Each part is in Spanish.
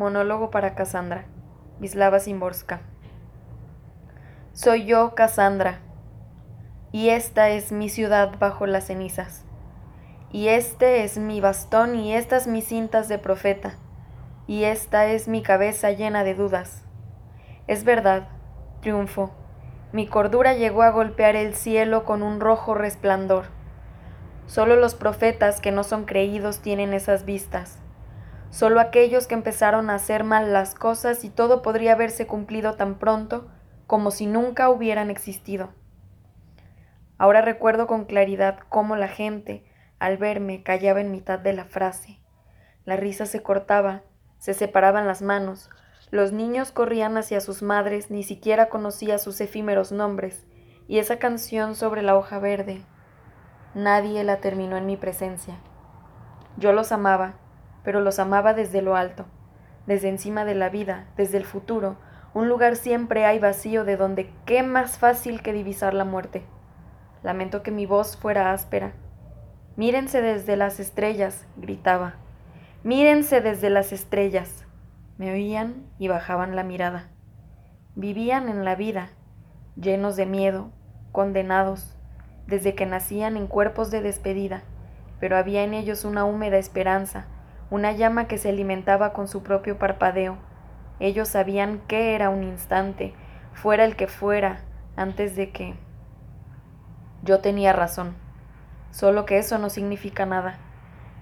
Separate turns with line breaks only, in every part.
Monólogo para Cassandra. Vislava Simborska. Soy yo, Cassandra, y esta es mi ciudad bajo las cenizas. Y este es mi bastón y estas mis cintas de profeta, y esta es mi cabeza llena de dudas. Es verdad, triunfo, mi cordura llegó a golpear el cielo con un rojo resplandor. Solo los profetas que no son creídos tienen esas vistas. Solo aquellos que empezaron a hacer mal las cosas y todo podría haberse cumplido tan pronto como si nunca hubieran existido. Ahora recuerdo con claridad cómo la gente, al verme, callaba en mitad de la frase. La risa se cortaba, se separaban las manos, los niños corrían hacia sus madres, ni siquiera conocía sus efímeros nombres, y esa canción sobre la hoja verde, nadie la terminó en mi presencia. Yo los amaba, pero los amaba desde lo alto, desde encima de la vida, desde el futuro, un lugar siempre hay vacío de donde qué más fácil que divisar la muerte. Lamento que mi voz fuera áspera. Mírense desde las estrellas, gritaba. Mírense desde las estrellas. Me oían y bajaban la mirada. Vivían en la vida, llenos de miedo, condenados, desde que nacían en cuerpos de despedida, pero había en ellos una húmeda esperanza, una llama que se alimentaba con su propio parpadeo. Ellos sabían qué era un instante, fuera el que fuera, antes de que... Yo tenía razón, solo que eso no significa nada.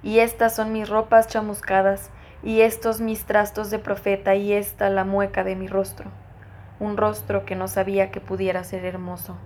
Y estas son mis ropas chamuscadas, y estos mis trastos de profeta, y esta la mueca de mi rostro, un rostro que no sabía que pudiera ser hermoso.